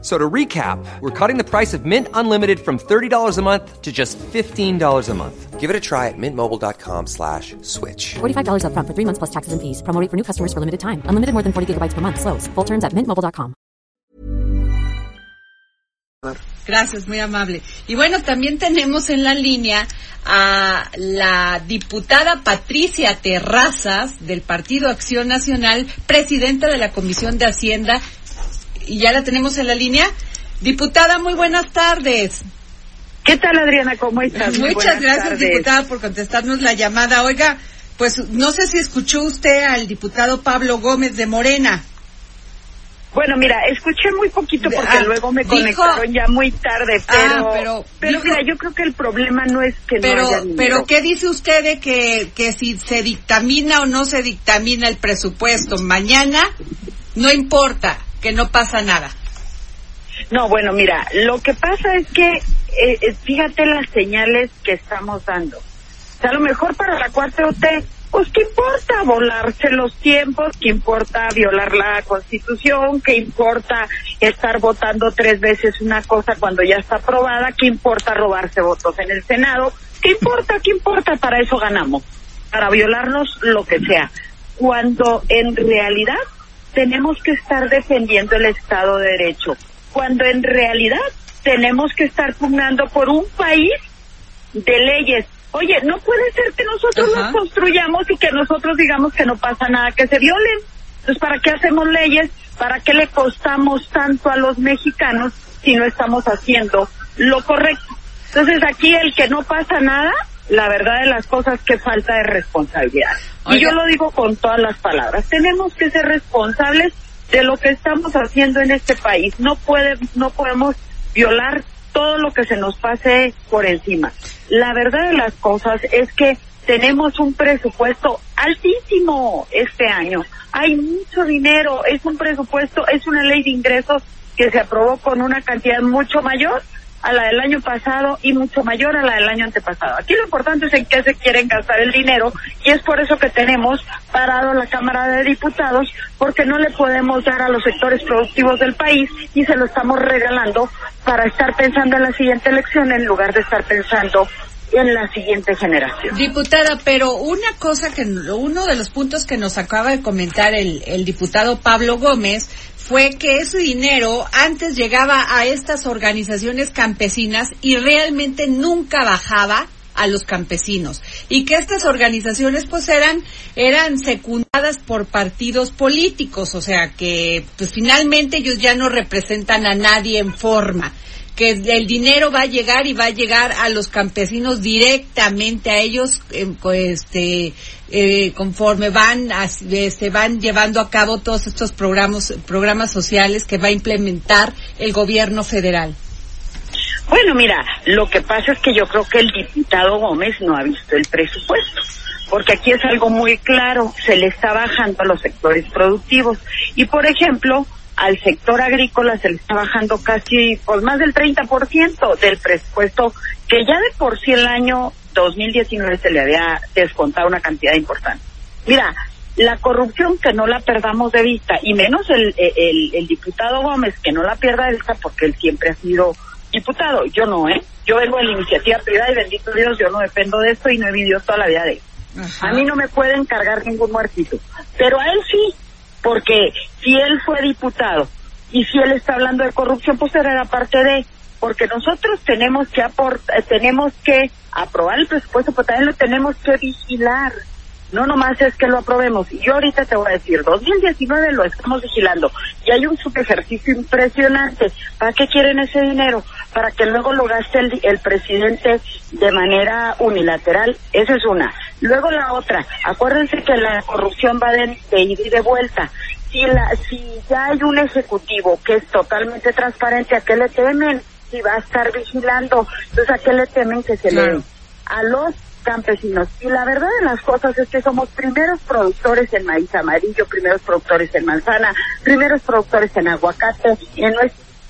So to recap, we're cutting the price of Mint Unlimited from $30 a month to just $15 a month. Give it a try at mintmobile.com slash switch. $45 upfront for three months plus taxes and fees. Promo rate for new customers for limited time. Unlimited more than 40 gigabytes per month. Slows. Full terms at mintmobile.com. Gracias, muy amable. Y bueno, también tenemos en la línea a la diputada Patricia Terrazas del Partido Acción Nacional, presidenta de la Comisión de Hacienda y ya la tenemos en la línea. Diputada, muy buenas tardes. ¿Qué tal, Adriana? ¿Cómo estás? Muchas buenas gracias, tardes. diputada, por contestarnos la llamada. Oiga, pues no sé si escuchó usted al diputado Pablo Gómez de Morena. Bueno, mira, escuché muy poquito porque Ah, luego me dijo- conectaron ya muy tarde, Ah, pero, pero pero, dijo- mira, yo creo que el problema no es que no Pero, haya dinero. pero ¿qué dice usted de que, que si se dictamina o no se dictamina el presupuesto mañana, no importa, que no pasa nada? No, bueno, mira, lo que pasa es que, eh, eh, fíjate las señales que estamos dando. O sea, a lo mejor para la 4T, pues qué importa volarse los tiempos, qué importa violar la Constitución, qué importa estar votando tres veces una cosa cuando ya está aprobada, qué importa robarse votos en el Senado, qué importa, qué importa, para eso ganamos, para violarnos lo que sea. Cuando en realidad tenemos que estar defendiendo el Estado de Derecho, cuando en realidad tenemos que estar pugnando por un país de leyes. Oye, no puede ser que nosotros Ajá. los construyamos y que nosotros digamos que no pasa nada, que se violen. Entonces, ¿para qué hacemos leyes? ¿Para qué le costamos tanto a los mexicanos si no estamos haciendo lo correcto? Entonces, aquí el que no pasa nada, la verdad de las cosas que falta de responsabilidad. Y yo lo digo con todas las palabras. Tenemos que ser responsables de lo que estamos haciendo en este país. No puede, no podemos violar todo lo que se nos pase por encima. La verdad de las cosas es que tenemos un presupuesto altísimo este año. Hay mucho dinero, es un presupuesto, es una ley de ingresos que se aprobó con una cantidad mucho mayor a la del año pasado y mucho mayor a la del año antepasado. Aquí lo importante es en qué se quieren gastar el dinero y es por eso que tenemos parado la Cámara de Diputados porque no le podemos dar a los sectores productivos del país y se lo estamos regalando para estar pensando en la siguiente elección en lugar de estar pensando en la siguiente generación. Diputada, pero una cosa que, uno de los puntos que nos acaba de comentar el, el diputado Pablo Gómez fue que ese dinero antes llegaba a estas organizaciones campesinas y realmente nunca bajaba a los campesinos. Y que estas organizaciones pues eran eran secundadas por partidos políticos, o sea que pues finalmente ellos ya no representan a nadie en forma que el dinero va a llegar y va a llegar a los campesinos directamente a ellos eh, este eh, conforme van se van llevando a cabo todos estos programas programas sociales que va a implementar el gobierno federal. Bueno, mira, lo que pasa es que yo creo que el diputado Gómez no ha visto el presupuesto, porque aquí es algo muy claro, se le está bajando a los sectores productivos. Y, por ejemplo, al sector agrícola se le está bajando casi, pues más del 30% del presupuesto, que ya de por sí el año 2019 se le había descontado una cantidad importante. Mira, la corrupción que no la perdamos de vista, y menos el, el, el diputado Gómez que no la pierda de vista porque él siempre ha sido diputado. Yo no, ¿eh? Yo vengo de la iniciativa privada y bendito Dios, yo no dependo de esto y no he vivido toda la vida de él. A mí no me pueden cargar ningún muertito, pero a él sí, porque si él fue diputado y si él está hablando de corrupción, pues él era parte de, porque nosotros tenemos que aportar, tenemos que aprobar el presupuesto, pero también lo tenemos que vigilar. No nomás es que lo aprobemos. Y yo ahorita te voy a decir, 2019 lo estamos vigilando y hay un subejercicio impresionante. ¿Para qué quieren ese dinero? Para que luego lo gaste el, el presidente de manera unilateral. Esa es una. Luego la otra, acuérdense que la corrupción va de, de ida y de vuelta. Si, la, si ya hay un ejecutivo que es totalmente transparente, ¿a qué le temen? Si va a estar vigilando, entonces ¿a qué le temen que se Claro. le a los campesinos. Y la verdad de las cosas es que somos primeros productores en maíz amarillo, primeros productores en manzana, primeros productores en aguacate, en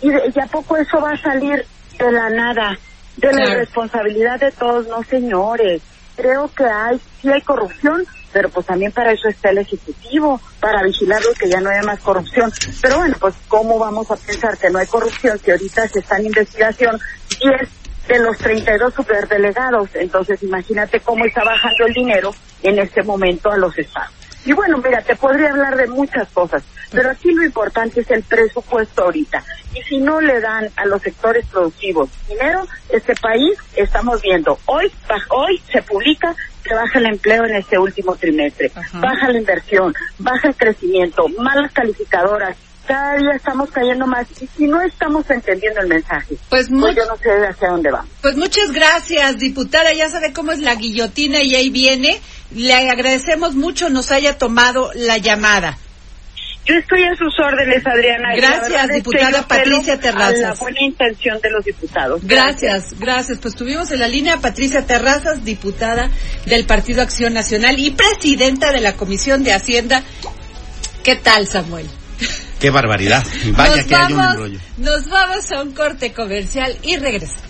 y, y a poco eso va a salir de la nada, de la responsabilidad de todos, no señores. Creo que hay, sí hay corrupción, pero pues también para eso está el Ejecutivo, para vigilarlo que ya no haya más corrupción. Pero bueno, pues ¿cómo vamos a pensar que no hay corrupción si ahorita se está en investigación 10 de los 32 superdelegados? Entonces imagínate cómo está bajando el dinero en este momento a los estados. Y bueno, mira, te podría hablar de muchas cosas, pero aquí lo importante es el presupuesto ahorita. Y si no le dan a los sectores productivos dinero, este país estamos viendo, hoy, hoy se publica que baja el empleo en este último trimestre, baja la inversión, baja el crecimiento, malas calificadoras, cada día estamos cayendo más y si no estamos entendiendo el mensaje, pues, pues yo no sé hacia dónde va. Pues muchas gracias, diputada, ya sabe cómo es la guillotina y ahí viene. Le agradecemos mucho nos haya tomado la llamada. Yo estoy a sus órdenes, Adriana. Gracias, diputada Patricia Terrazas. la buena intención de los diputados. Gracias. gracias, Pues tuvimos en la línea a Patricia Terrazas, diputada del Partido Acción Nacional y presidenta de la Comisión de Hacienda. ¿Qué tal, Samuel? Qué barbaridad. Vaya que hay un embrollo. Nos vamos a un corte comercial y regresamos.